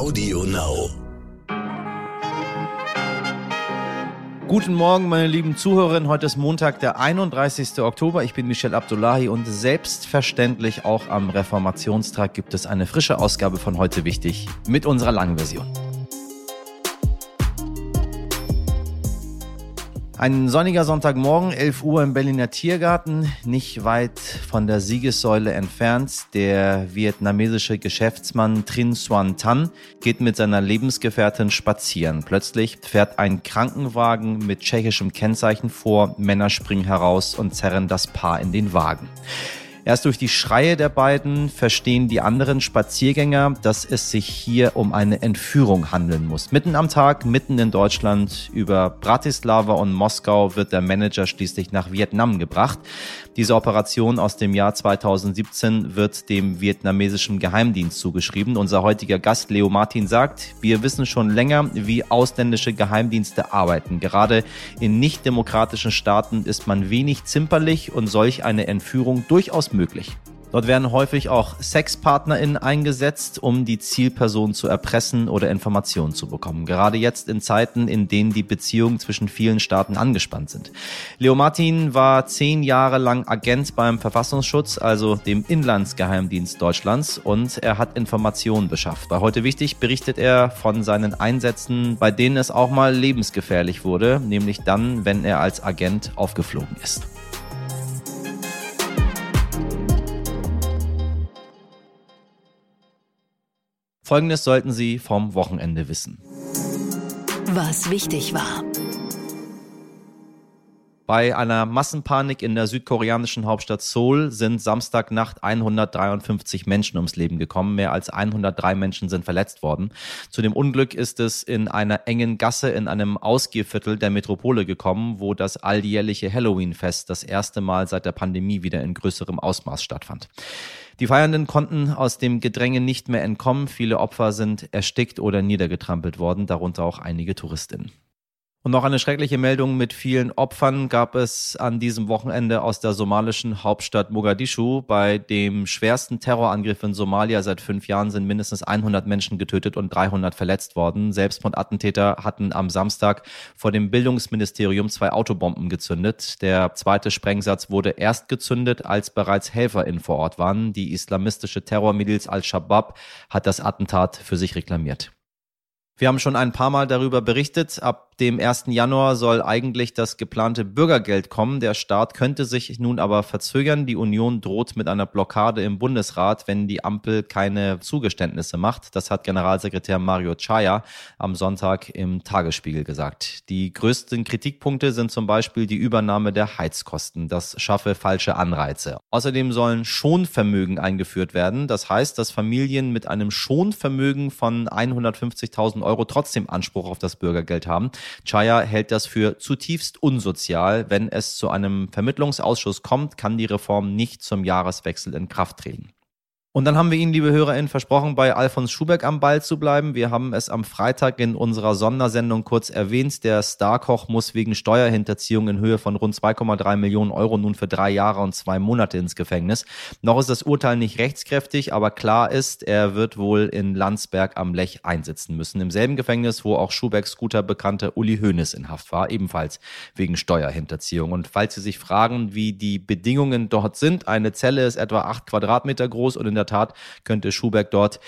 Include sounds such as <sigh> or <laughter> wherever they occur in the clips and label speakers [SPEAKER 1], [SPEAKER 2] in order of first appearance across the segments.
[SPEAKER 1] Audio Now.
[SPEAKER 2] Guten Morgen, meine lieben Zuhörerinnen. Heute ist Montag, der 31. Oktober. Ich bin Michel Abdullahi und selbstverständlich auch am Reformationstag gibt es eine frische Ausgabe von heute wichtig mit unserer langen Version. Ein sonniger Sonntagmorgen, 11 Uhr im Berliner Tiergarten, nicht weit von der Siegessäule entfernt. Der vietnamesische Geschäftsmann Trin Xuan Tan geht mit seiner Lebensgefährtin spazieren. Plötzlich fährt ein Krankenwagen mit tschechischem Kennzeichen vor, Männer springen heraus und zerren das Paar in den Wagen. Erst durch die Schreie der beiden verstehen die anderen Spaziergänger, dass es sich hier um eine Entführung handeln muss. Mitten am Tag, mitten in Deutschland, über Bratislava und Moskau wird der Manager schließlich nach Vietnam gebracht. Diese Operation aus dem Jahr 2017 wird dem vietnamesischen Geheimdienst zugeschrieben. Unser heutiger Gast Leo Martin sagt, wir wissen schon länger, wie ausländische Geheimdienste arbeiten. Gerade in nicht demokratischen Staaten ist man wenig zimperlich und solch eine Entführung durchaus möglich. Dort werden häufig auch SexpartnerInnen eingesetzt, um die Zielperson zu erpressen oder Informationen zu bekommen. Gerade jetzt in Zeiten, in denen die Beziehungen zwischen vielen Staaten angespannt sind. Leo Martin war zehn Jahre lang Agent beim Verfassungsschutz, also dem Inlandsgeheimdienst Deutschlands, und er hat Informationen beschafft. Bei heute wichtig berichtet er von seinen Einsätzen, bei denen es auch mal lebensgefährlich wurde, nämlich dann, wenn er als Agent aufgeflogen ist. Folgendes sollten Sie vom Wochenende wissen.
[SPEAKER 3] Was wichtig war.
[SPEAKER 2] Bei einer Massenpanik in der südkoreanischen Hauptstadt Seoul sind Samstagnacht 153 Menschen ums Leben gekommen. Mehr als 103 Menschen sind verletzt worden. Zu dem Unglück ist es in einer engen Gasse in einem Ausgehviertel der Metropole gekommen, wo das alljährliche Halloween-Fest das erste Mal seit der Pandemie wieder in größerem Ausmaß stattfand. Die Feiernden konnten aus dem Gedränge nicht mehr entkommen. Viele Opfer sind erstickt oder niedergetrampelt worden, darunter auch einige Touristinnen. Und noch eine schreckliche Meldung mit vielen Opfern gab es an diesem Wochenende aus der somalischen Hauptstadt Mogadischu. Bei dem schwersten Terrorangriff in Somalia seit fünf Jahren sind mindestens 100 Menschen getötet und 300 verletzt worden. Selbstmordattentäter hatten am Samstag vor dem Bildungsministerium zwei Autobomben gezündet. Der zweite Sprengsatz wurde erst gezündet, als bereits HelferInnen vor Ort waren. Die islamistische Terrormiliz Al-Shabaab hat das Attentat für sich reklamiert. Wir haben schon ein paar Mal darüber berichtet. Ab dem 1. Januar soll eigentlich das geplante Bürgergeld kommen. Der Start könnte sich nun aber verzögern. Die Union droht mit einer Blockade im Bundesrat, wenn die Ampel keine Zugeständnisse macht. Das hat Generalsekretär Mario Chaya am Sonntag im Tagesspiegel gesagt. Die größten Kritikpunkte sind zum Beispiel die Übernahme der Heizkosten. Das schaffe falsche Anreize. Außerdem sollen Schonvermögen eingeführt werden. Das heißt, dass Familien mit einem Schonvermögen von 150.000 Euro trotzdem Anspruch auf das Bürgergeld haben. Chaya hält das für zutiefst unsozial. Wenn es zu einem Vermittlungsausschuss kommt, kann die Reform nicht zum Jahreswechsel in Kraft treten. Und dann haben wir Ihnen, liebe HörerInnen, versprochen, bei Alfons Schubeck am Ball zu bleiben. Wir haben es am Freitag in unserer Sondersendung kurz erwähnt. Der Starkoch muss wegen Steuerhinterziehung in Höhe von rund 2,3 Millionen Euro nun für drei Jahre und zwei Monate ins Gefängnis. Noch ist das Urteil nicht rechtskräftig, aber klar ist, er wird wohl in Landsberg am Lech einsitzen müssen. Im selben Gefängnis, wo auch Schubecks guter Bekannter Uli Hoeneß in Haft war, ebenfalls wegen Steuerhinterziehung. Und falls Sie sich fragen, wie die Bedingungen dort sind, eine Zelle ist etwa acht Quadratmeter groß und in der Tat könnte Schuberg dort,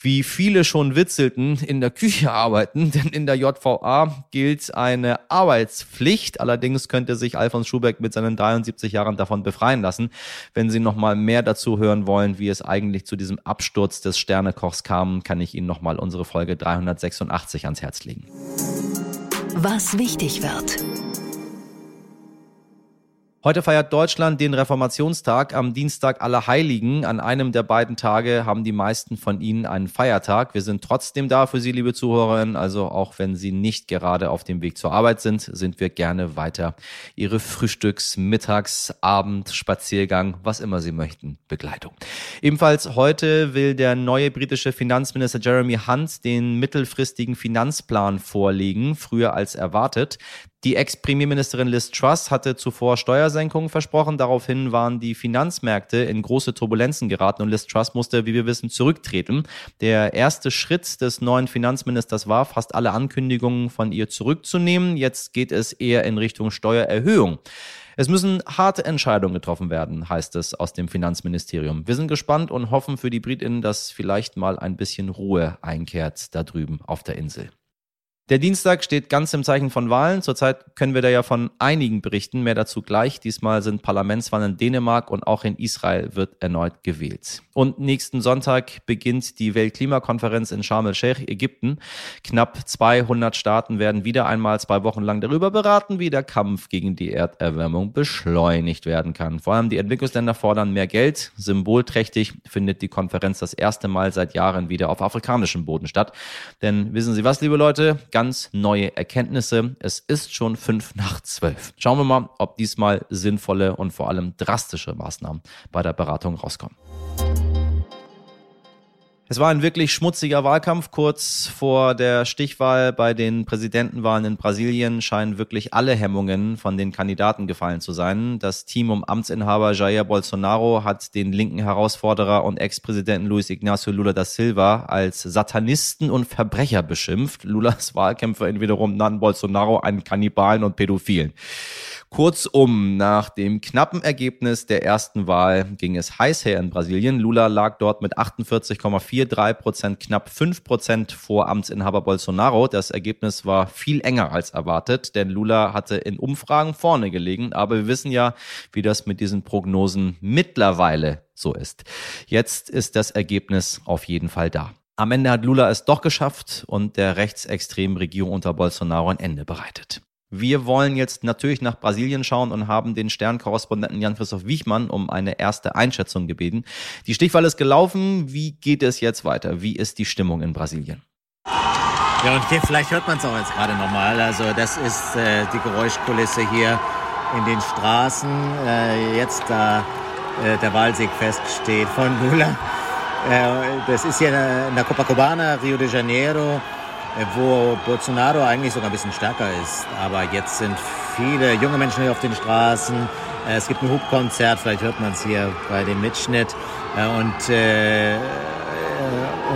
[SPEAKER 2] wie viele schon witzelten, in der Küche <laughs> arbeiten, denn in der JVA gilt eine Arbeitspflicht. Allerdings könnte sich Alfons Schuberg mit seinen 73 Jahren davon befreien lassen. Wenn Sie noch mal mehr dazu hören wollen, wie es eigentlich zu diesem Absturz des Sternekochs kam, kann ich Ihnen noch mal unsere Folge 386 ans Herz legen.
[SPEAKER 3] Was wichtig wird.
[SPEAKER 2] Heute feiert Deutschland den Reformationstag am Dienstag aller Heiligen. An einem der beiden Tage haben die meisten von Ihnen einen Feiertag. Wir sind trotzdem da für Sie, liebe Zuhörerinnen. Also auch wenn Sie nicht gerade auf dem Weg zur Arbeit sind, sind wir gerne weiter Ihre Frühstücks-, Mittags-, Abend-, Spaziergang, was immer Sie möchten, Begleitung. Ebenfalls heute will der neue britische Finanzminister Jeremy Hunt den mittelfristigen Finanzplan vorlegen, früher als erwartet. Die Ex-Premierministerin Liz Truss hatte zuvor Steuersenkungen versprochen. Daraufhin waren die Finanzmärkte in große Turbulenzen geraten und Liz Truss musste, wie wir wissen, zurücktreten. Der erste Schritt des neuen Finanzministers war, fast alle Ankündigungen von ihr zurückzunehmen. Jetzt geht es eher in Richtung Steuererhöhung. Es müssen harte Entscheidungen getroffen werden, heißt es aus dem Finanzministerium. Wir sind gespannt und hoffen für die Britinnen, dass vielleicht mal ein bisschen Ruhe einkehrt da drüben auf der Insel. Der Dienstag steht ganz im Zeichen von Wahlen. Zurzeit können wir da ja von einigen berichten, mehr dazu gleich. Diesmal sind Parlamentswahlen in Dänemark und auch in Israel wird erneut gewählt. Und nächsten Sonntag beginnt die Weltklimakonferenz in Sharm el-Sheikh, Ägypten. Knapp 200 Staaten werden wieder einmal zwei Wochen lang darüber beraten, wie der Kampf gegen die Erderwärmung beschleunigt werden kann. Vor allem die Entwicklungsländer fordern mehr Geld. Symbolträchtig findet die Konferenz das erste Mal seit Jahren wieder auf afrikanischem Boden statt. Denn wissen Sie was, liebe Leute? Ganz neue Erkenntnisse. Es ist schon fünf nach zwölf. Schauen wir mal, ob diesmal sinnvolle und vor allem drastische Maßnahmen bei der Beratung rauskommen. Es war ein wirklich schmutziger Wahlkampf. Kurz vor der Stichwahl bei den Präsidentenwahlen in Brasilien scheinen wirklich alle Hemmungen von den Kandidaten gefallen zu sein. Das Team um Amtsinhaber Jair Bolsonaro hat den linken Herausforderer und Ex-Präsidenten Luis Ignacio Lula da Silva als Satanisten und Verbrecher beschimpft. Lulas Wahlkämpfer wiederum nannten Bolsonaro einen Kannibalen und Pädophilen. Kurzum, nach dem knappen Ergebnis der ersten Wahl ging es heiß her in Brasilien. Lula lag dort mit 48,43 Prozent, knapp 5 Prozent vor Amtsinhaber Bolsonaro. Das Ergebnis war viel enger als erwartet, denn Lula hatte in Umfragen vorne gelegen. Aber wir wissen ja, wie das mit diesen Prognosen mittlerweile so ist. Jetzt ist das Ergebnis auf jeden Fall da. Am Ende hat Lula es doch geschafft und der rechtsextremen Regierung unter Bolsonaro ein Ende bereitet. Wir wollen jetzt natürlich nach Brasilien schauen und haben den Sternkorrespondenten Jan-Christoph Wiechmann um eine erste Einschätzung gebeten. Die Stichwahl ist gelaufen. Wie geht es jetzt weiter? Wie ist die Stimmung in Brasilien?
[SPEAKER 1] Ja, und hier, vielleicht hört man es auch jetzt gerade nochmal. Also das ist äh, die Geräuschkulisse hier in den Straßen. Äh, jetzt da äh, der Wahlsieg feststeht von Lula. Äh, das ist hier in der Copacabana, Rio de Janeiro. Äh, wo Bolsonaro eigentlich sogar ein bisschen stärker ist. Aber jetzt sind viele junge Menschen hier auf den Straßen. Äh, es gibt ein Hubkonzert, vielleicht hört man es hier bei dem Mitschnitt. Äh, und, äh,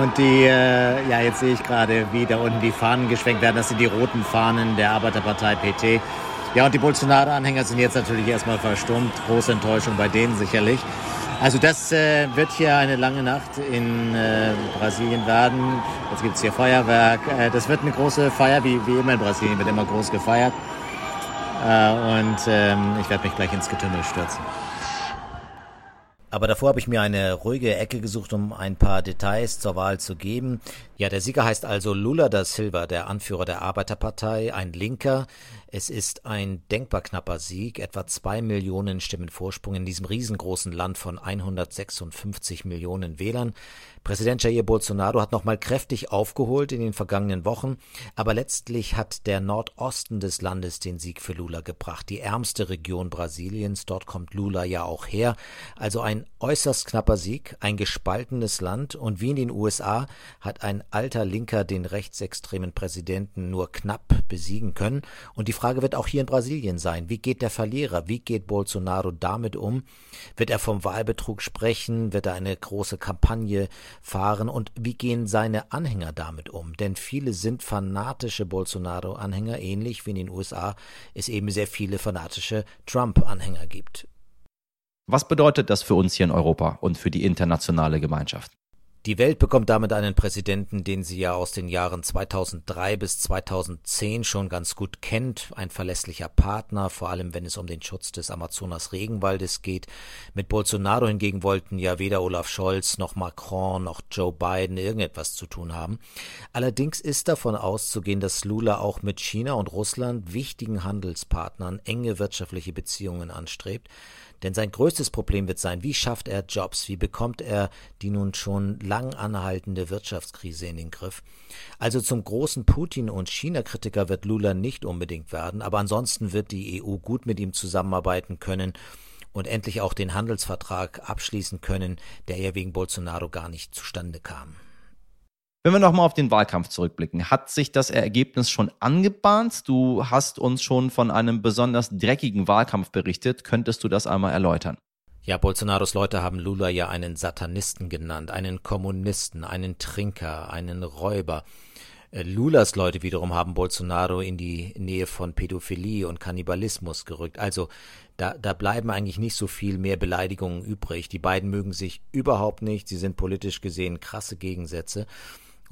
[SPEAKER 1] und die, äh, ja, jetzt sehe ich gerade, wie da unten die Fahnen geschwenkt werden. Das sind die roten Fahnen der Arbeiterpartei PT. Ja, und die Bolsonaro-Anhänger sind jetzt natürlich erstmal verstummt. Große Enttäuschung bei denen sicherlich. Also das äh, wird hier eine lange Nacht in äh, Brasilien werden. Jetzt gibt es hier Feuerwerk. Äh, das wird eine große Feier, wie, wie immer in Brasilien wird immer groß gefeiert. Äh, und ähm, ich werde mich gleich ins Getümmel stürzen. Aber davor habe ich mir eine ruhige Ecke gesucht, um ein paar Details zur Wahl zu geben. Ja, der Sieger heißt also Lula da Silva, der Anführer der Arbeiterpartei, ein Linker. Es ist ein denkbar knapper Sieg, etwa zwei Millionen Stimmen Vorsprung in diesem riesengroßen Land von 156 Millionen Wählern. Präsident Jair Bolsonaro hat nochmal kräftig aufgeholt in den vergangenen Wochen, aber letztlich hat der Nordosten des Landes den Sieg für Lula gebracht, die ärmste Region Brasiliens, dort kommt Lula ja auch her, also ein äußerst knapper Sieg, ein gespaltenes Land. Und wie in den USA hat ein alter Linker den rechtsextremen Präsidenten nur knapp besiegen können. Und die Frage wird auch hier in Brasilien sein, wie geht der Verlierer, wie geht Bolsonaro damit um, wird er vom Wahlbetrug sprechen, wird er eine große Kampagne fahren und wie gehen seine Anhänger damit um? Denn viele sind fanatische Bolsonaro-Anhänger, ähnlich wie in den USA es eben sehr viele fanatische Trump-Anhänger gibt.
[SPEAKER 2] Was bedeutet das für uns hier in Europa und für die internationale Gemeinschaft?
[SPEAKER 1] Die Welt bekommt damit einen Präsidenten, den sie ja aus den Jahren 2003 bis 2010 schon ganz gut kennt, ein verlässlicher Partner, vor allem wenn es um den Schutz des Amazonas Regenwaldes geht. Mit Bolsonaro hingegen wollten ja weder Olaf Scholz noch Macron noch Joe Biden irgendetwas zu tun haben. Allerdings ist davon auszugehen, dass Lula auch mit China und Russland, wichtigen Handelspartnern, enge wirtschaftliche Beziehungen anstrebt. Denn sein größtes Problem wird sein, wie schafft er Jobs, wie bekommt er die nun schon lang anhaltende Wirtschaftskrise in den Griff. Also zum großen Putin- und China-Kritiker wird Lula nicht unbedingt werden, aber ansonsten wird die EU gut mit ihm zusammenarbeiten können und endlich auch den Handelsvertrag abschließen können, der ja wegen Bolsonaro gar nicht zustande kam.
[SPEAKER 2] Wenn wir nochmal auf den Wahlkampf zurückblicken, hat sich das Ergebnis schon angebahnt? Du hast uns schon von einem besonders dreckigen Wahlkampf berichtet. Könntest du das einmal erläutern?
[SPEAKER 1] Ja, Bolsonaros Leute haben Lula ja einen Satanisten genannt, einen Kommunisten, einen Trinker, einen Räuber. Äh, Lulas Leute wiederum haben Bolsonaro in die Nähe von Pädophilie und Kannibalismus gerückt. Also da, da bleiben eigentlich nicht so viel mehr Beleidigungen übrig. Die beiden mögen sich überhaupt nicht. Sie sind politisch gesehen krasse Gegensätze.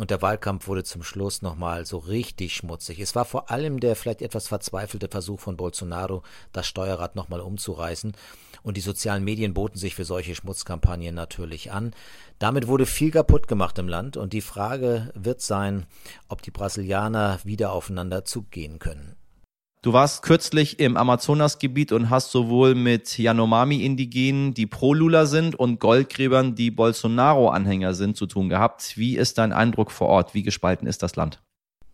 [SPEAKER 1] Und der Wahlkampf wurde zum Schluss nochmal so richtig schmutzig. Es war vor allem der vielleicht etwas verzweifelte Versuch von Bolsonaro, das Steuerrad nochmal umzureißen. Und die sozialen Medien boten sich für solche Schmutzkampagnen natürlich an. Damit wurde viel kaputt gemacht im Land und die Frage wird sein, ob die Brasilianer wieder aufeinander zugehen können.
[SPEAKER 2] Du warst kürzlich im Amazonasgebiet und hast sowohl mit Yanomami-Indigenen, die Pro-Lula sind, und Goldgräbern, die Bolsonaro-Anhänger sind, zu tun gehabt. Wie ist dein Eindruck vor Ort? Wie gespalten ist das Land?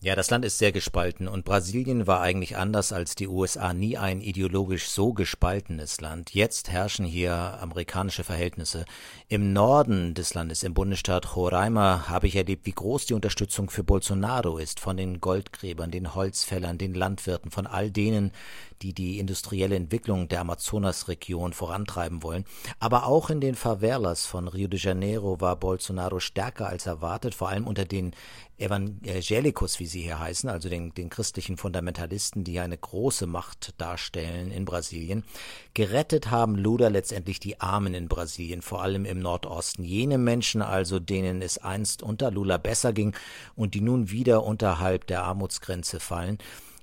[SPEAKER 1] Ja, das Land ist sehr gespalten und Brasilien war eigentlich anders als die USA nie ein ideologisch so gespaltenes Land. Jetzt herrschen hier amerikanische Verhältnisse. Im Norden des Landes, im Bundesstaat Roraima, habe ich erlebt, wie groß die Unterstützung für Bolsonaro ist von den Goldgräbern, den Holzfällern, den Landwirten, von all denen, die die industrielle Entwicklung der Amazonasregion vorantreiben wollen. Aber auch in den Favelas von Rio de Janeiro war Bolsonaro stärker als erwartet, vor allem unter den Evangelicus, wie sie hier heißen, also den, den christlichen Fundamentalisten, die eine große Macht darstellen in Brasilien. Gerettet haben Lula letztendlich die Armen in Brasilien, vor allem im Nordosten. Jene Menschen also, denen es einst unter Lula besser ging und die nun wieder unterhalb der Armutsgrenze fallen.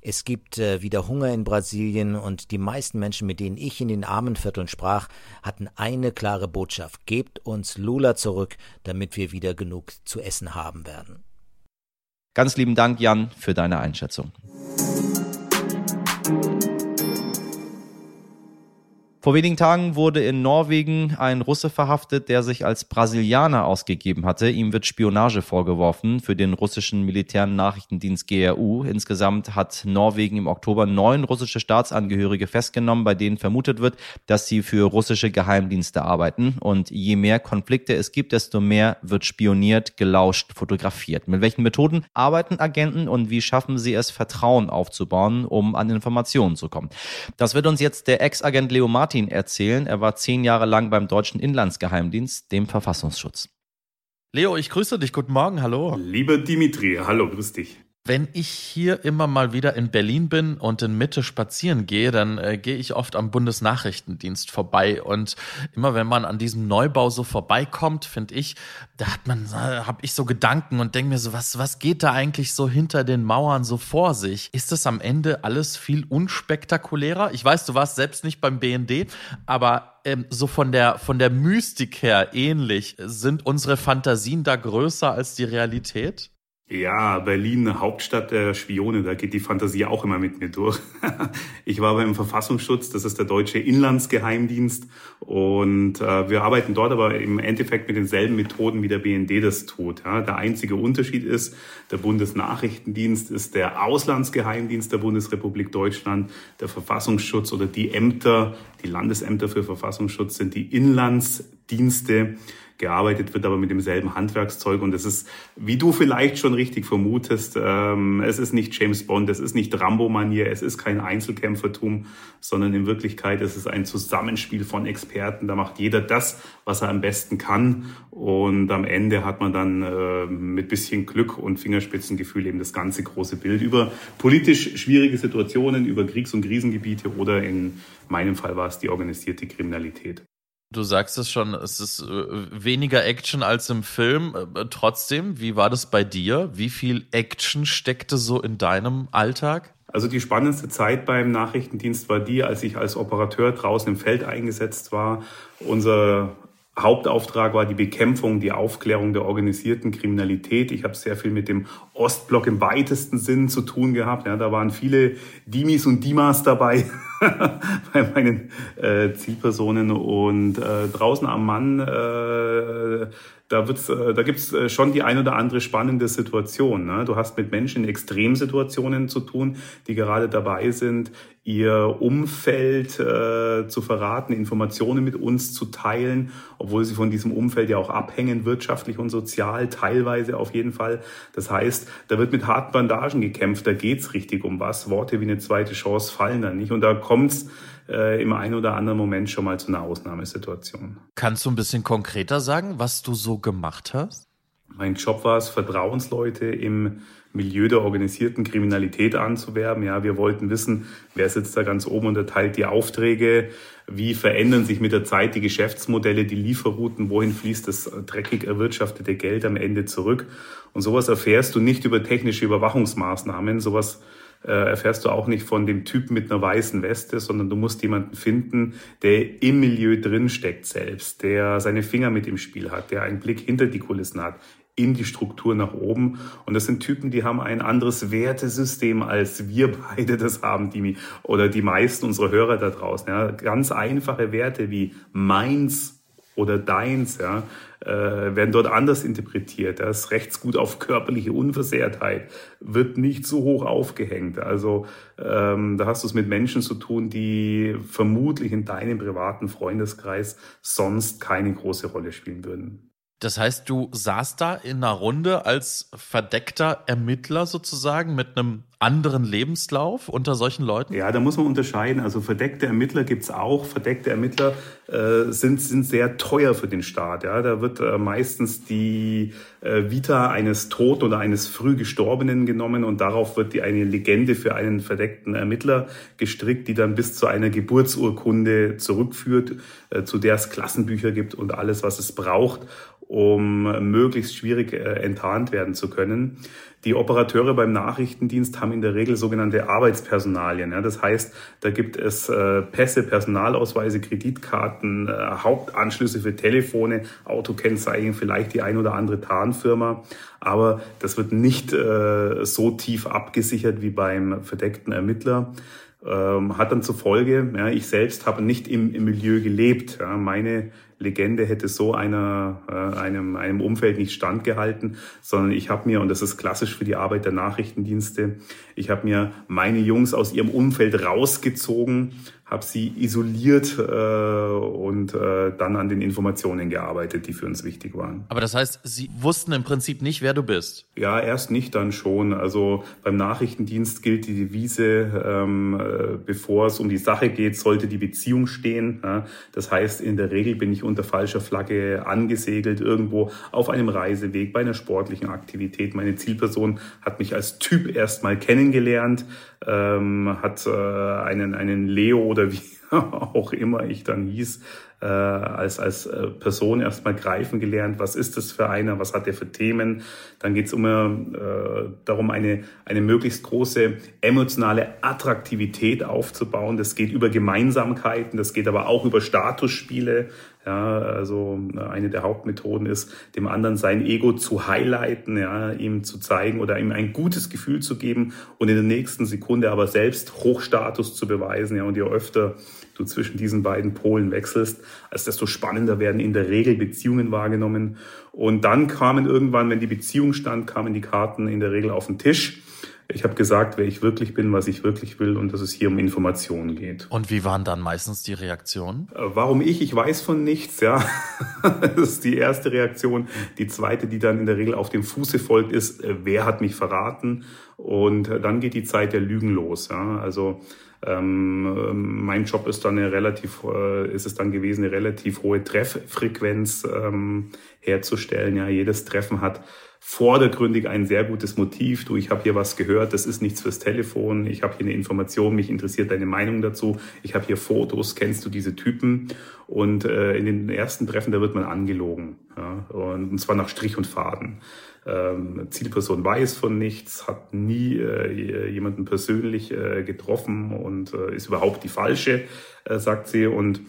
[SPEAKER 1] Es gibt äh, wieder Hunger in Brasilien und die meisten Menschen, mit denen ich in den Armenvierteln sprach, hatten eine klare Botschaft. Gebt uns Lula zurück, damit wir wieder genug zu essen haben werden.
[SPEAKER 2] Ganz lieben Dank, Jan, für deine Einschätzung. Vor wenigen Tagen wurde in Norwegen ein Russe verhaftet, der sich als Brasilianer ausgegeben hatte. Ihm wird Spionage vorgeworfen für den russischen militären Nachrichtendienst GRU. Insgesamt hat Norwegen im Oktober neun russische Staatsangehörige festgenommen, bei denen vermutet wird, dass sie für russische Geheimdienste arbeiten. Und je mehr Konflikte es gibt, desto mehr wird spioniert, gelauscht, fotografiert. Mit welchen Methoden arbeiten Agenten und wie schaffen sie es, Vertrauen aufzubauen, um an Informationen zu kommen? Das wird uns jetzt der Ex-Agent Leo Martin Martin erzählen. Er war zehn Jahre lang beim deutschen Inlandsgeheimdienst, dem Verfassungsschutz.
[SPEAKER 4] Leo, ich grüße dich. Guten Morgen. Hallo.
[SPEAKER 5] Lieber Dimitri, hallo, grüß dich.
[SPEAKER 4] Wenn ich hier immer mal wieder in Berlin bin und in Mitte spazieren gehe, dann äh, gehe ich oft am Bundesnachrichtendienst vorbei. Und immer wenn man an diesem Neubau so vorbeikommt, finde ich, da hat man, äh, habe ich so Gedanken und denke mir so, was, was geht da eigentlich so hinter den Mauern so vor sich? Ist das am Ende alles viel unspektakulärer? Ich weiß, du warst selbst nicht beim BND, aber ähm, so von der, von der Mystik her ähnlich. Sind unsere Fantasien da größer als die Realität?
[SPEAKER 5] Ja, Berlin, Hauptstadt der Spione, da geht die Fantasie auch immer mit mir durch. <laughs> Ich war beim Verfassungsschutz, das ist der deutsche Inlandsgeheimdienst und äh, wir arbeiten dort aber im Endeffekt mit denselben Methoden, wie der BND das tut. Ja. Der einzige Unterschied ist, der Bundesnachrichtendienst ist der Auslandsgeheimdienst der Bundesrepublik Deutschland, der Verfassungsschutz oder die Ämter, die Landesämter für Verfassungsschutz sind die Inlandsdienste gearbeitet wird, aber mit demselben Handwerkszeug. Und es ist, wie du vielleicht schon richtig vermutest, ähm, es ist nicht James Bond, es ist nicht Rambo-Manier, es ist kein Einzelkämpfertum, sondern in Wirklichkeit ist es ein Zusammenspiel von Experten. Da macht jeder das, was er am besten kann. Und am Ende hat man dann äh, mit bisschen Glück und Fingerspitzengefühl eben das ganze große Bild über politisch schwierige Situationen, über Kriegs- und Krisengebiete oder in meinem Fall war es die organisierte Kriminalität.
[SPEAKER 4] Du sagst es schon, es ist äh, weniger Action als im Film. Äh, trotzdem, wie war das bei dir? Wie viel Action steckte so in deinem Alltag?
[SPEAKER 5] Also die spannendste Zeit beim Nachrichtendienst war die, als ich als Operateur draußen im Feld eingesetzt war. Unser Hauptauftrag war die Bekämpfung, die Aufklärung der organisierten Kriminalität. Ich habe sehr viel mit dem Ostblock im weitesten Sinn zu tun gehabt. Ja, da waren viele Dimis und Dimas dabei <laughs> bei meinen äh, Zielpersonen. Und äh, draußen am Mann äh, äh, da, wird's, äh, da gibt's äh, schon die ein oder andere spannende Situation. Ne? Du hast mit Menschen in Extremsituationen zu tun, die gerade dabei sind, ihr Umfeld äh, zu verraten, Informationen mit uns zu teilen, obwohl sie von diesem Umfeld ja auch abhängen, wirtschaftlich und sozial, teilweise auf jeden Fall. Das heißt, da wird mit harten Bandagen gekämpft, da geht's richtig um was. Worte wie eine zweite Chance fallen da nicht. Und da kommt's äh, im einen oder anderen Moment schon mal zu einer Ausnahmesituation.
[SPEAKER 4] Kannst du ein bisschen konkreter sagen, was du so gemacht hast?
[SPEAKER 5] Mein Job war es, Vertrauensleute im Milieu der organisierten Kriminalität anzuwerben. Ja, wir wollten wissen, wer sitzt da ganz oben und erteilt die Aufträge, wie verändern sich mit der Zeit die Geschäftsmodelle, die Lieferrouten, wohin fließt das dreckig erwirtschaftete Geld am Ende zurück. Und sowas erfährst du nicht über technische Überwachungsmaßnahmen, sowas äh, erfährst du auch nicht von dem Typen mit einer weißen Weste, sondern du musst jemanden finden, der im Milieu drinsteckt selbst, der seine Finger mit im Spiel hat, der einen Blick hinter die Kulissen hat, in die Struktur nach oben. Und das sind Typen, die haben ein anderes Wertesystem, als wir beide das haben, die, oder die meisten unserer Hörer da draußen. Ja. Ganz einfache Werte wie meins oder deins, ja, werden dort anders interpretiert. Das Rechtsgut auf körperliche Unversehrtheit wird nicht so hoch aufgehängt. Also ähm, da hast du es mit Menschen zu tun, die vermutlich in deinem privaten Freundeskreis sonst keine große Rolle spielen würden.
[SPEAKER 4] Das heißt, du saßt da in einer Runde als verdeckter Ermittler sozusagen mit einem anderen Lebenslauf unter solchen Leuten?
[SPEAKER 5] Ja, da muss man unterscheiden. Also verdeckte Ermittler gibt's auch. Verdeckte Ermittler äh, sind, sind sehr teuer für den Staat. Ja, da wird äh, meistens die äh, Vita eines Tot oder eines früh Gestorbenen genommen und darauf wird die eine Legende für einen verdeckten Ermittler gestrickt, die dann bis zu einer Geburtsurkunde zurückführt, äh, zu der es Klassenbücher gibt und alles, was es braucht um möglichst schwierig äh, enttarnt werden zu können. Die Operateure beim Nachrichtendienst haben in der Regel sogenannte Arbeitspersonalien. Ja, das heißt, da gibt es äh, Pässe, Personalausweise, Kreditkarten, äh, Hauptanschlüsse für Telefone, Autokennzeichen, vielleicht die ein oder andere Tarnfirma. Aber das wird nicht äh, so tief abgesichert wie beim verdeckten Ermittler. Ähm, hat dann zur Folge, ja, ich selbst habe nicht im, im Milieu gelebt. Ja, meine Legende hätte so einer, äh, einem, einem Umfeld nicht standgehalten, sondern ich habe mir, und das ist klassisch für die Arbeit der Nachrichtendienste, ich habe mir meine Jungs aus ihrem Umfeld rausgezogen, habe sie isoliert äh, und äh, dann an den Informationen gearbeitet, die für uns wichtig waren.
[SPEAKER 4] Aber das heißt, Sie wussten im Prinzip nicht, wer du bist?
[SPEAKER 5] Ja, erst nicht, dann schon. Also beim Nachrichtendienst gilt die Devise, ähm, äh, bevor es um die Sache geht, sollte die Beziehung stehen. Ja? Das heißt, in der Regel bin ich unter falscher Flagge angesegelt, irgendwo auf einem Reiseweg, bei einer sportlichen Aktivität. Meine Zielperson hat mich als Typ erstmal kennengelernt, ähm, hat äh, einen, einen Leo oder wie <laughs> auch immer ich dann hieß, äh, als, als äh, Person erstmal greifen gelernt, was ist das für einer, was hat er für Themen. Dann geht es immer äh, darum, eine, eine möglichst große emotionale Attraktivität aufzubauen. Das geht über Gemeinsamkeiten, das geht aber auch über Statusspiele. Ja, also eine der Hauptmethoden ist, dem anderen sein Ego zu highlighten, ja, ihm zu zeigen oder ihm ein gutes Gefühl zu geben und in der nächsten Sekunde aber selbst Hochstatus zu beweisen. Ja, und je öfter du zwischen diesen beiden Polen wechselst, als desto spannender werden in der Regel Beziehungen wahrgenommen. Und dann kamen irgendwann, wenn die Beziehung stand, kamen die Karten in der Regel auf den Tisch. Ich habe gesagt, wer ich wirklich bin, was ich wirklich will und dass es hier um Informationen geht.
[SPEAKER 4] Und wie waren dann meistens die Reaktionen?
[SPEAKER 5] Äh, warum ich? Ich weiß von nichts, ja. <laughs> das ist die erste Reaktion. Die zweite, die dann in der Regel auf dem Fuße folgt, ist, äh, wer hat mich verraten? Und äh, dann geht die Zeit der Lügen los. Ja. Also ähm, mein Job ist dann eine relativ, äh, ist es dann gewesen, eine relativ hohe Trefffrequenz ähm, herzustellen. Ja, jedes Treffen hat vordergründig ein sehr gutes Motiv. Du, ich habe hier was gehört, das ist nichts fürs Telefon. Ich habe hier eine Information, mich interessiert deine Meinung dazu. Ich habe hier Fotos, kennst du diese Typen? Und äh, in den ersten Treffen, da wird man angelogen. Ja? Und, und zwar nach Strich und Faden. Ähm, Zielperson weiß von nichts, hat nie äh, jemanden persönlich äh, getroffen und äh, ist überhaupt die falsche, äh, sagt sie. Und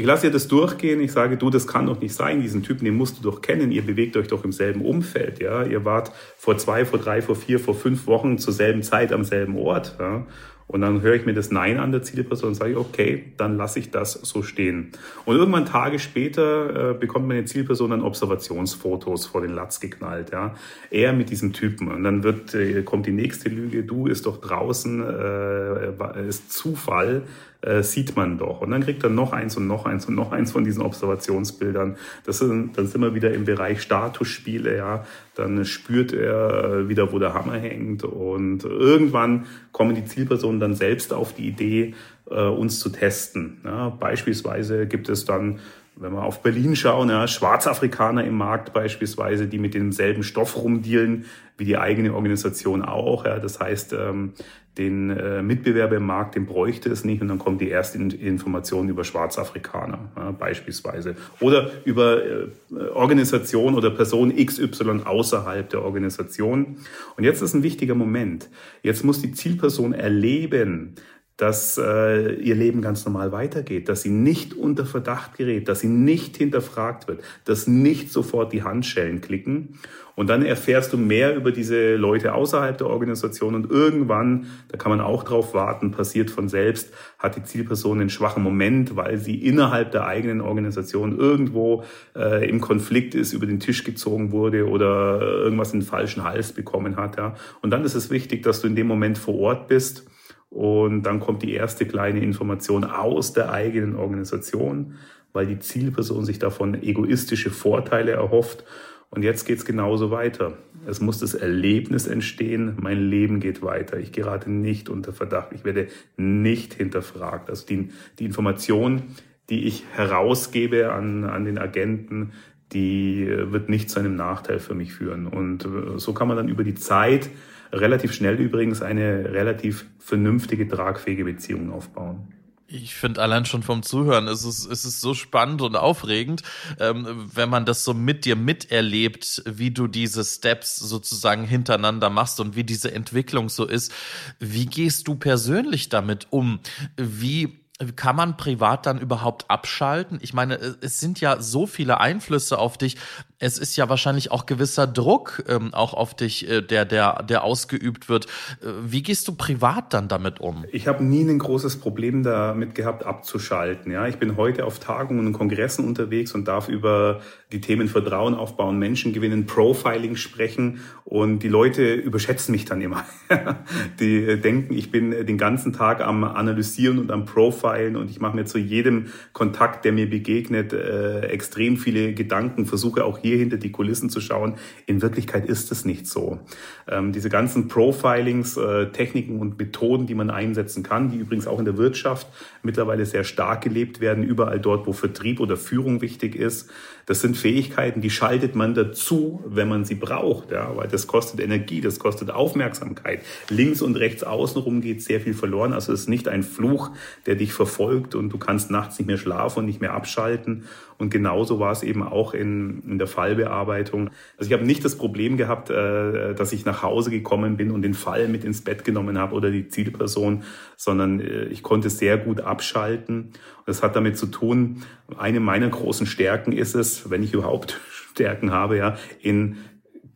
[SPEAKER 5] ich lasse ihr das durchgehen. Ich sage, du, das kann doch nicht sein. Diesen Typen, den musst du doch kennen. Ihr bewegt euch doch im selben Umfeld. Ja, ihr wart vor zwei, vor drei, vor vier, vor fünf Wochen zur selben Zeit am selben Ort. Ja? Und dann höre ich mir das Nein an der Zielperson und sage, okay, dann lasse ich das so stehen. Und irgendwann Tage später äh, bekommt meine Zielperson dann Observationsfotos vor den Latz geknallt. Ja? Er mit diesem Typen. Und dann wird, äh, kommt die nächste Lüge, du ist doch draußen, äh, ist Zufall äh, sieht man doch. Und dann kriegt er noch eins und noch eins und noch eins von diesen Observationsbildern. Das sind, dann sind wir wieder im Bereich Statusspiele, ja. Dann spürt er wieder, wo der Hammer hängt. Und irgendwann kommen die Zielpersonen dann selbst auf die Idee, äh, uns zu testen. Ja, beispielsweise gibt es dann wenn wir auf Berlin schauen, ja, Schwarzafrikaner im Markt beispielsweise, die mit demselben Stoff rumdealen wie die eigene Organisation auch. Ja. Das heißt, ähm, den äh, Mitbewerber im Markt, den bräuchte es nicht und dann kommt die erste Information über Schwarzafrikaner ja, beispielsweise oder über äh, Organisation oder Person XY außerhalb der Organisation. Und jetzt ist ein wichtiger Moment. Jetzt muss die Zielperson erleben, dass äh, ihr Leben ganz normal weitergeht, dass sie nicht unter Verdacht gerät, dass sie nicht hinterfragt wird, dass nicht sofort die Handschellen klicken. Und dann erfährst du mehr über diese Leute außerhalb der Organisation und irgendwann, da kann man auch drauf warten, passiert von selbst, hat die Zielperson einen schwachen Moment, weil sie innerhalb der eigenen Organisation irgendwo äh, im Konflikt ist, über den Tisch gezogen wurde oder irgendwas in den falschen Hals bekommen hat. Ja. Und dann ist es wichtig, dass du in dem Moment vor Ort bist und dann kommt die erste kleine Information aus der eigenen Organisation, weil die Zielperson sich davon egoistische Vorteile erhofft. Und jetzt geht's genauso weiter. Es muss das Erlebnis entstehen, mein Leben geht weiter. Ich gerate nicht unter Verdacht. Ich werde nicht hinterfragt. Also die, die Information, die ich herausgebe an, an den Agenten, die wird nicht zu einem Nachteil für mich führen. Und so kann man dann über die Zeit relativ schnell übrigens eine relativ vernünftige, tragfähige Beziehung aufbauen.
[SPEAKER 4] Ich finde allein schon vom Zuhören ist es, ist so spannend und aufregend, ähm, wenn man das so mit dir miterlebt, wie du diese Steps sozusagen hintereinander machst und wie diese Entwicklung so ist. Wie gehst du persönlich damit um? Wie kann man privat dann überhaupt abschalten? Ich meine, es sind ja so viele Einflüsse auf dich. Es ist ja wahrscheinlich auch gewisser Druck ähm, auch auf dich, äh, der, der, der ausgeübt wird. Äh, wie gehst du privat dann damit um?
[SPEAKER 5] Ich habe nie ein großes Problem damit gehabt, abzuschalten. Ja, ich bin heute auf Tagungen und Kongressen unterwegs und darf über die Themen Vertrauen aufbauen, Menschen gewinnen, Profiling sprechen und die Leute überschätzen mich dann immer. <laughs> die denken, ich bin den ganzen Tag am Analysieren und am Profilen und ich mache mir zu jedem Kontakt, der mir begegnet, äh, extrem viele Gedanken, versuche auch hier hinter die Kulissen zu schauen. In Wirklichkeit ist es nicht so. Ähm, diese ganzen Profilings, äh, Techniken und Methoden, die man einsetzen kann, die übrigens auch in der Wirtschaft mittlerweile sehr stark gelebt werden, überall dort, wo Vertrieb oder Führung wichtig ist, das sind Fähigkeiten, die schaltet man dazu, wenn man sie braucht, ja, weil das kostet Energie, das kostet Aufmerksamkeit. Links und rechts außenrum geht sehr viel verloren. Also es ist nicht ein Fluch, der dich verfolgt und du kannst nachts nicht mehr schlafen und nicht mehr abschalten. Und genauso war es eben auch in, in der Fallbearbeitung. Also ich habe nicht das Problem gehabt, äh, dass ich nach Hause gekommen bin und den Fall mit ins Bett genommen habe oder die Zielperson, sondern äh, ich konnte sehr gut abschalten. Das hat damit zu tun, eine meiner großen Stärken ist es, wenn ich überhaupt <laughs> Stärken habe, ja, in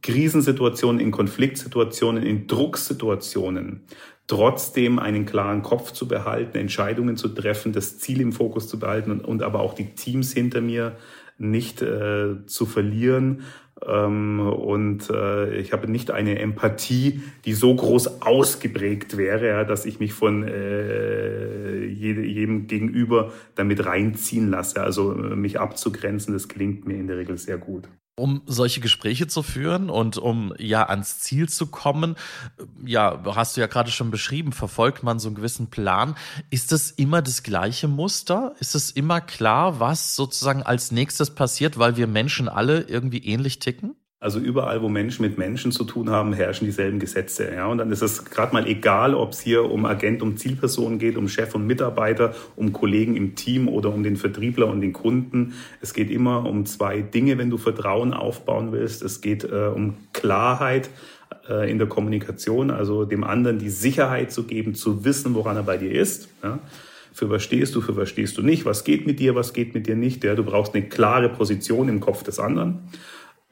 [SPEAKER 5] Krisensituationen, in Konfliktsituationen, in Drucksituationen trotzdem einen klaren Kopf zu behalten, Entscheidungen zu treffen, das Ziel im Fokus zu behalten und, und aber auch die Teams hinter mir nicht äh, zu verlieren. Ähm, und äh, ich habe nicht eine Empathie, die so groß ausgeprägt wäre, ja, dass ich mich von äh, jedem gegenüber damit reinziehen lasse. Also äh, mich abzugrenzen, das klingt mir in der Regel sehr gut.
[SPEAKER 4] Um solche Gespräche zu führen und um ja ans Ziel zu kommen, ja, hast du ja gerade schon beschrieben, verfolgt man so einen gewissen Plan. Ist es immer das gleiche Muster? Ist es immer klar, was sozusagen als nächstes passiert, weil wir Menschen alle irgendwie ähnlich ticken?
[SPEAKER 5] Also überall, wo Menschen mit Menschen zu tun haben, herrschen dieselben Gesetze. Ja? Und dann ist es gerade mal egal, ob es hier um Agent, um Zielpersonen geht, um Chef und Mitarbeiter, um Kollegen im Team oder um den Vertriebler und den Kunden. Es geht immer um zwei Dinge, wenn du Vertrauen aufbauen willst. Es geht äh, um Klarheit äh, in der Kommunikation, also dem anderen die Sicherheit zu geben, zu wissen, woran er bei dir ist. Ja? Für was stehst du, für was stehst du nicht, was geht mit dir, was geht mit dir nicht. Ja? Du brauchst eine klare Position im Kopf des anderen.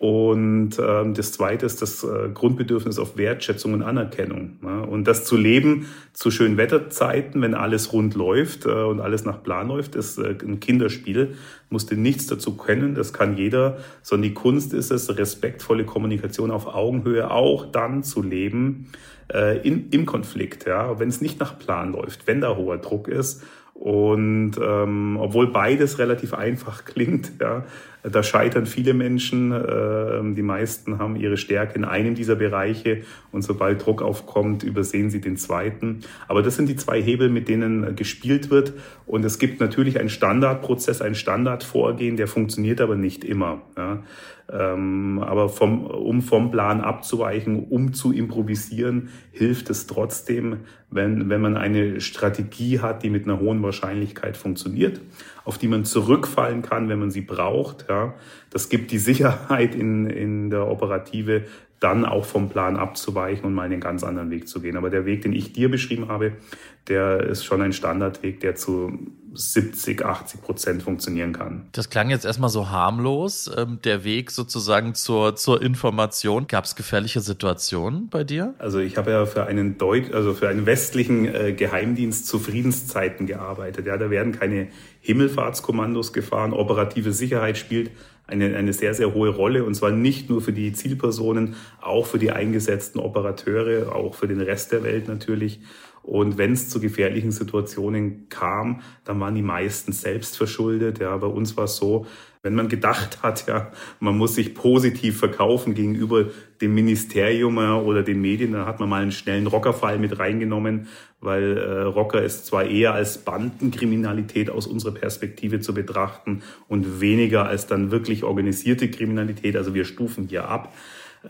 [SPEAKER 5] Und ähm, das Zweite ist das äh, Grundbedürfnis auf Wertschätzung und Anerkennung. Ne? Und das zu leben zu schönen Wetterzeiten, wenn alles rund läuft äh, und alles nach Plan läuft, ist äh, ein Kinderspiel. Musste nichts dazu können, das kann jeder, sondern die Kunst ist es, respektvolle Kommunikation auf Augenhöhe auch dann zu leben äh, in, im Konflikt, ja, wenn es nicht nach Plan läuft, wenn da hoher Druck ist und ähm, obwohl beides relativ einfach klingt, ja, da scheitern viele Menschen. Äh, die meisten haben ihre Stärke in einem dieser Bereiche und sobald Druck aufkommt, übersehen sie den zweiten. Aber das sind die zwei Hebel, mit denen gespielt wird. Und es gibt natürlich einen Standardprozess, ein Standardvorgehen, der funktioniert aber nicht immer. Ja. Ähm, aber vom, um vom Plan abzuweichen, um zu improvisieren, hilft es trotzdem, wenn, wenn man eine Strategie hat, die mit einer hohen Wahrscheinlichkeit funktioniert, auf die man zurückfallen kann, wenn man sie braucht. Ja. Das gibt die Sicherheit in, in der Operative, dann auch vom Plan abzuweichen und mal einen ganz anderen Weg zu gehen. Aber der Weg, den ich dir beschrieben habe, der ist schon ein Standardweg, der zu 70, 80 Prozent funktionieren kann.
[SPEAKER 4] Das klang jetzt erstmal so harmlos. Ähm, der Weg sozusagen zur, zur Information. Gab es gefährliche Situationen bei dir?
[SPEAKER 5] Also ich habe ja für einen Deut also für einen westlichen äh, Geheimdienst zu Friedenszeiten gearbeitet. Ja, da werden keine Himmelfahrtskommandos gefahren. Operative Sicherheit spielt eine, eine sehr, sehr hohe Rolle und zwar nicht nur für die Zielpersonen, auch für die eingesetzten Operateure, auch für den Rest der Welt natürlich. Und wenn es zu gefährlichen Situationen kam, dann waren die meisten selbst verschuldet. Ja, bei uns war es so, wenn man gedacht hat, ja, man muss sich positiv verkaufen gegenüber dem Ministerium oder den Medien, dann hat man mal einen schnellen Rockerfall mit reingenommen, weil äh, Rocker ist zwar eher als Bandenkriminalität aus unserer Perspektive zu betrachten und weniger als dann wirklich organisierte Kriminalität. Also wir stufen hier ab.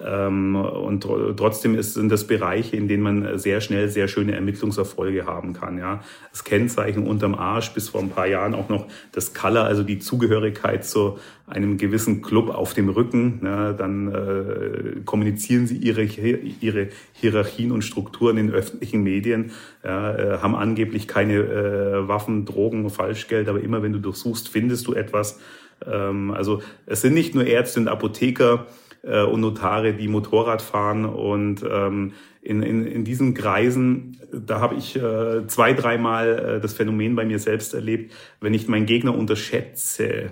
[SPEAKER 5] Ähm, und trotzdem sind das Bereiche, in denen man sehr schnell sehr schöne Ermittlungserfolge haben kann. Ja. Das Kennzeichen unterm Arsch bis vor ein paar Jahren auch noch das Color, also die Zugehörigkeit zu einem gewissen Club auf dem Rücken. Ja, dann äh, kommunizieren sie ihre, ihre Hierarchien und Strukturen in öffentlichen Medien, ja, äh, haben angeblich keine äh, Waffen, Drogen, Falschgeld, aber immer wenn du durchsuchst, findest du etwas. Ähm, also es sind nicht nur Ärzte und Apotheker, äh, und Notare, die Motorrad fahren. Und ähm, in, in, in diesen Kreisen, da habe ich äh, zwei, dreimal äh, das Phänomen bei mir selbst erlebt, wenn ich meinen Gegner unterschätze,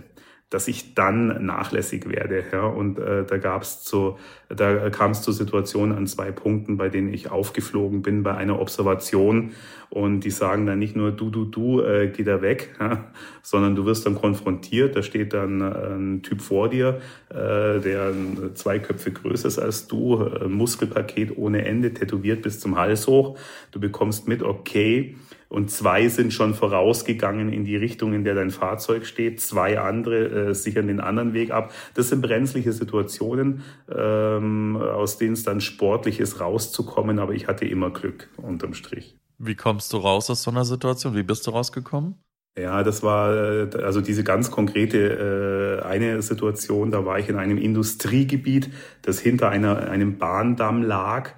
[SPEAKER 5] dass ich dann nachlässig werde. Ja? Und äh, da gab's zu, da kam es zu Situationen an zwei Punkten, bei denen ich aufgeflogen bin bei einer Observation. Und die sagen dann nicht nur du, du, du, äh, geh da weg, ja? sondern du wirst dann konfrontiert. Da steht dann äh, ein Typ vor dir, äh, der zwei Köpfe größer ist als du, äh, Muskelpaket ohne Ende, tätowiert bis zum Hals hoch. Du bekommst mit, okay, und zwei sind schon vorausgegangen in die Richtung, in der dein Fahrzeug steht. Zwei andere äh, sichern den anderen Weg ab. Das sind brenzliche Situationen, ähm, aus denen es dann sportlich ist, rauszukommen. Aber ich hatte immer Glück unterm Strich.
[SPEAKER 4] Wie kommst du raus aus so einer Situation? Wie bist du rausgekommen?
[SPEAKER 5] Ja, das war äh, also diese ganz konkrete äh, eine Situation. Da war ich in einem Industriegebiet, das hinter einer, einem Bahndamm lag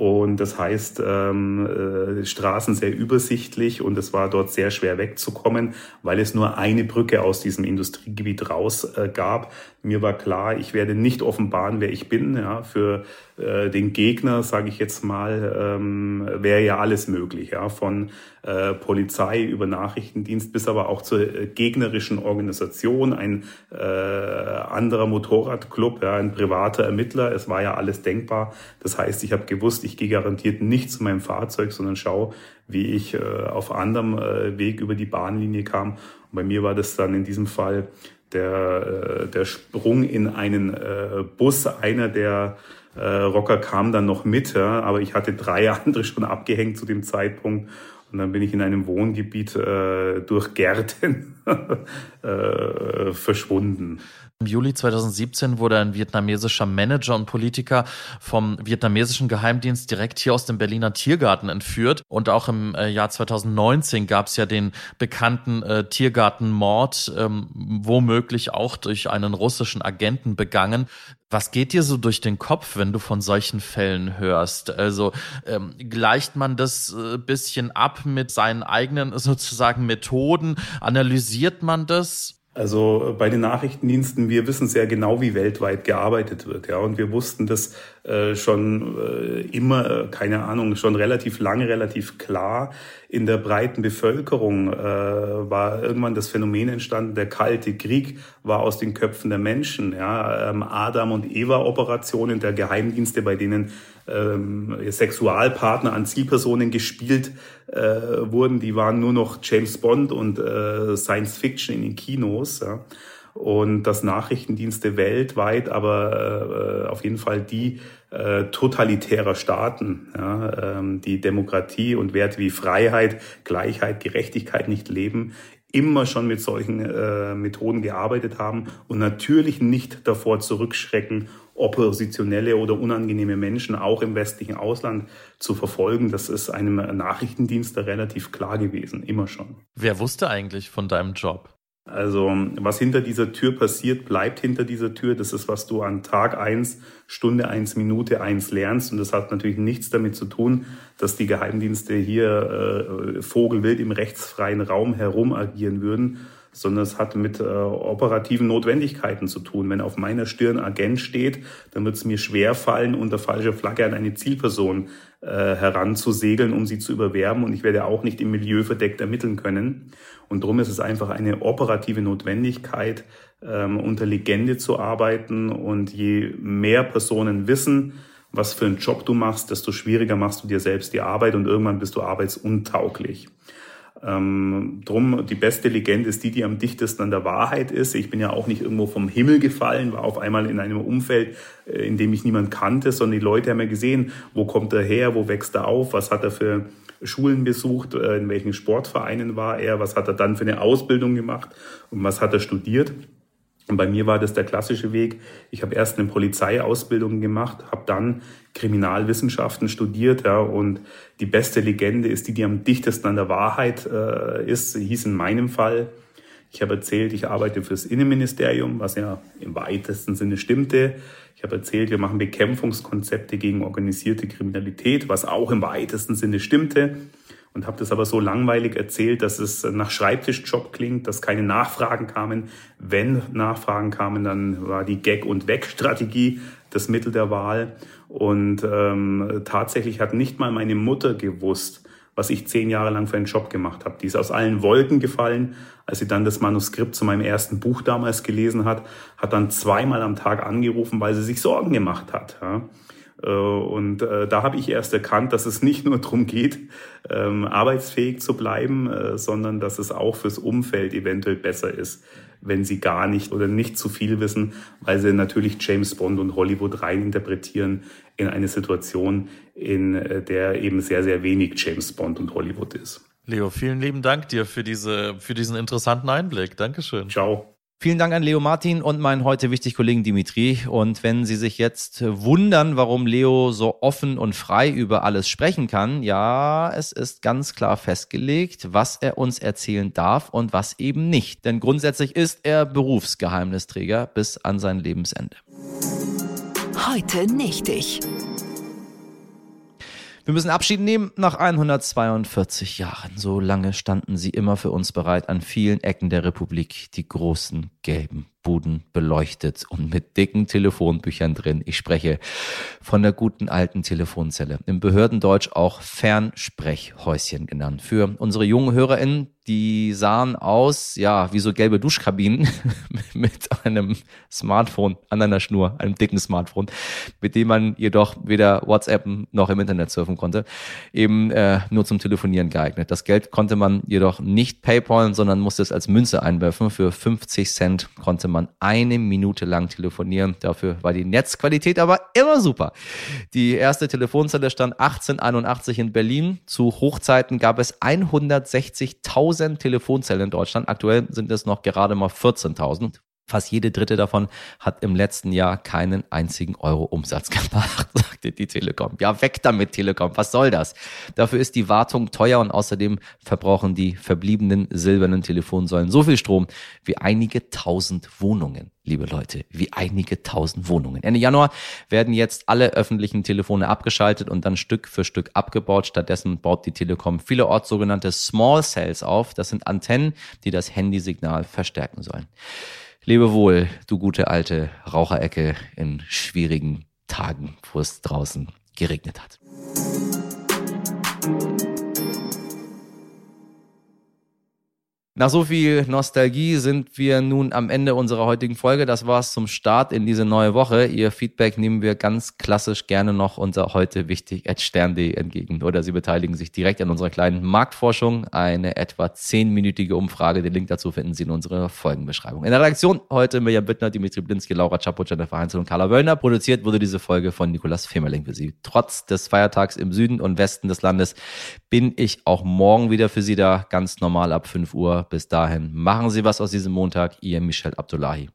[SPEAKER 5] und das heißt, ähm, äh, Straßen sehr übersichtlich und es war dort sehr schwer wegzukommen, weil es nur eine Brücke aus diesem Industriegebiet raus äh, gab. Mir war klar, ich werde nicht offenbaren, wer ich bin. Ja, für äh, den Gegner, sage ich jetzt mal, ähm, wäre ja alles möglich, ja, von äh, Polizei über Nachrichtendienst bis aber auch zur äh, gegnerischen Organisation, ein äh, anderer Motorradclub, ja, ein privater Ermittler. Es war ja alles denkbar. Das heißt, ich habe gewusst, ich gehe garantiert nicht zu meinem Fahrzeug, sondern schaue, wie ich äh, auf anderem äh, Weg über die Bahnlinie kam. Und bei mir war das dann in diesem Fall der, äh, der Sprung in einen äh, Bus, einer der äh, Rocker kam dann noch mit, ja, aber ich hatte drei <laughs> andere schon abgehängt zu dem Zeitpunkt. Und dann bin ich in einem Wohngebiet äh, durch Gärten <laughs> äh, verschwunden.
[SPEAKER 4] Im Juli 2017 wurde ein vietnamesischer Manager und Politiker vom vietnamesischen Geheimdienst direkt hier aus dem Berliner Tiergarten entführt. Und auch im äh, Jahr 2019 gab es ja den bekannten äh, Tiergartenmord, ähm, womöglich auch durch einen russischen Agenten begangen. Was geht dir so durch den Kopf, wenn du von solchen Fällen hörst? Also ähm, gleicht man das äh, bisschen ab mit seinen eigenen <laughs> sozusagen Methoden? Analysiert man das?
[SPEAKER 5] Also bei den Nachrichtendiensten, wir wissen sehr genau, wie weltweit gearbeitet wird, ja, und wir wussten das äh, schon äh, immer, äh, keine Ahnung, schon relativ lange, relativ klar. In der breiten Bevölkerung äh, war irgendwann das Phänomen entstanden, der kalte Krieg war aus den Köpfen der Menschen, ja, ähm, Adam und Eva Operationen der Geheimdienste, bei denen ähm, Sexualpartner an Zielpersonen gespielt äh, wurden, die waren nur noch James Bond und äh, Science Fiction in den Kinos. Ja. Und dass Nachrichtendienste weltweit, aber äh, auf jeden Fall die äh, totalitärer Staaten, ja, ähm, die Demokratie und Werte wie Freiheit, Gleichheit, Gerechtigkeit nicht leben, immer schon mit solchen äh, Methoden gearbeitet haben und natürlich nicht davor zurückschrecken, oppositionelle oder unangenehme Menschen auch im westlichen Ausland zu verfolgen. Das ist einem Nachrichtendienst relativ klar gewesen, immer schon.
[SPEAKER 4] Wer wusste eigentlich von deinem Job?
[SPEAKER 5] Also was hinter dieser Tür passiert, bleibt hinter dieser Tür. Das ist, was du an Tag eins, Stunde eins, Minute eins lernst. Und das hat natürlich nichts damit zu tun, dass die Geheimdienste hier äh, vogelwild im rechtsfreien Raum herum agieren würden, sondern es hat mit äh, operativen Notwendigkeiten zu tun. Wenn auf meiner Stirn Agent steht, dann wird es mir schwer fallen, unter falscher Flagge an eine Zielperson äh, heranzusegeln, um sie zu überwerben. Und ich werde auch nicht im Milieu verdeckt ermitteln können. Und darum ist es einfach eine operative Notwendigkeit, ähm, unter Legende zu arbeiten. Und je mehr Personen wissen, was für einen Job du machst, desto schwieriger machst du dir selbst die Arbeit und irgendwann bist du arbeitsuntauglich. Ähm, drum, die beste Legende ist die, die am dichtesten an der Wahrheit ist. Ich bin ja auch nicht irgendwo vom Himmel gefallen, war auf einmal in einem Umfeld, äh, in dem ich niemand kannte, sondern die Leute haben ja gesehen, wo kommt er her, wo wächst er auf, was hat er für Schulen besucht, äh, in welchen Sportvereinen war er, was hat er dann für eine Ausbildung gemacht und was hat er studiert. Und bei mir war das der klassische Weg. Ich habe erst eine Polizeiausbildung gemacht, habe dann Kriminalwissenschaften studiert, ja, und die beste Legende ist die, die am dichtesten an der Wahrheit äh, ist, hieß in meinem Fall. Ich habe erzählt, ich arbeite fürs Innenministerium, was ja im weitesten Sinne stimmte. Ich habe erzählt, wir machen Bekämpfungskonzepte gegen organisierte Kriminalität, was auch im weitesten Sinne stimmte und habe das aber so langweilig erzählt, dass es nach Schreibtischjob klingt, dass keine Nachfragen kamen. Wenn Nachfragen kamen, dann war die Gag- und Weg-Strategie das Mittel der Wahl. Und ähm, tatsächlich hat nicht mal meine Mutter gewusst, was ich zehn Jahre lang für einen Job gemacht habe. Die ist aus allen Wolken gefallen, als sie dann das Manuskript zu meinem ersten Buch damals gelesen hat, hat dann zweimal am Tag angerufen, weil sie sich Sorgen gemacht hat. Ja. Äh, und äh, da habe ich erst erkannt, dass es nicht nur darum geht, ähm, arbeitsfähig zu bleiben, äh, sondern dass es auch fürs Umfeld eventuell besser ist, wenn sie gar nicht oder nicht zu viel wissen, weil sie natürlich James Bond und Hollywood reininterpretieren in eine Situation, in der eben sehr, sehr wenig James Bond und Hollywood ist.
[SPEAKER 4] Leo, vielen lieben Dank dir für, diese, für diesen interessanten Einblick. Dankeschön.
[SPEAKER 5] Ciao.
[SPEAKER 2] Vielen Dank an Leo Martin und meinen heute wichtig Kollegen Dimitri. Und wenn Sie sich jetzt wundern, warum Leo so offen und frei über alles sprechen kann, ja, es ist ganz klar festgelegt, was er uns erzählen darf und was eben nicht. Denn grundsätzlich ist er Berufsgeheimnisträger bis an sein Lebensende.
[SPEAKER 3] Heute nicht ich.
[SPEAKER 2] Wir müssen Abschied nehmen nach 142 Jahren. So lange standen sie immer für uns bereit an vielen Ecken der Republik, die großen gelben Buden beleuchtet und mit dicken Telefonbüchern drin. Ich spreche von der guten alten Telefonzelle. Im Behördendeutsch auch Fernsprechhäuschen genannt. Für unsere jungen HörerInnen, die sahen aus, ja, wie so gelbe Duschkabinen <laughs> mit einem Smartphone an einer Schnur, einem dicken Smartphone, mit dem man jedoch weder WhatsApp noch im Internet surfen konnte, eben äh, nur zum Telefonieren geeignet. Das Geld konnte man jedoch nicht PayPal, sondern musste es als Münze einwerfen. Für 50 Cent konnte man eine Minute lang telefonieren. Dafür war die Netzqualität aber immer super. Die erste Telefonzelle stand 1881 in Berlin. Zu Hochzeiten gab es 160.000 Telefonzellen in Deutschland. Aktuell sind es noch gerade mal 14.000. Fast jede dritte davon hat im letzten Jahr keinen einzigen Euro Umsatz <laughs> gemacht, sagte die Telekom. Ja, weg damit, Telekom. Was soll das? Dafür ist die Wartung teuer und außerdem verbrauchen die verbliebenen silbernen Telefonsäulen so viel Strom wie einige tausend Wohnungen liebe Leute, wie einige tausend Wohnungen. Ende Januar werden jetzt alle öffentlichen Telefone abgeschaltet und dann Stück für Stück abgebaut. Stattdessen baut die Telekom vielerorts sogenannte Small Cells auf. Das sind Antennen, die das Handysignal verstärken sollen. Lebe wohl, du gute alte Raucherecke in schwierigen Tagen, wo es draußen geregnet hat. Nach so viel Nostalgie sind wir nun am Ende unserer heutigen Folge. Das war's zum Start in diese neue Woche. Ihr Feedback nehmen wir ganz klassisch gerne noch unser heute wichtig at stern.de entgegen. Oder Sie beteiligen sich direkt an unserer kleinen Marktforschung. Eine etwa zehnminütige Umfrage. Den Link dazu finden Sie in unserer Folgenbeschreibung. In der Redaktion heute Mirjam Bittner, Dimitri Blinski, Laura Czapo, Jennifer Heinzel und Carla Wöllner. Produziert wurde diese Folge von Nikolas Femerling für Sie. Trotz des Feiertags im Süden und Westen des Landes bin ich auch morgen wieder für Sie da. Ganz normal ab 5 Uhr bis dahin, machen Sie was aus diesem Montag. Ihr Michel Abdullahi.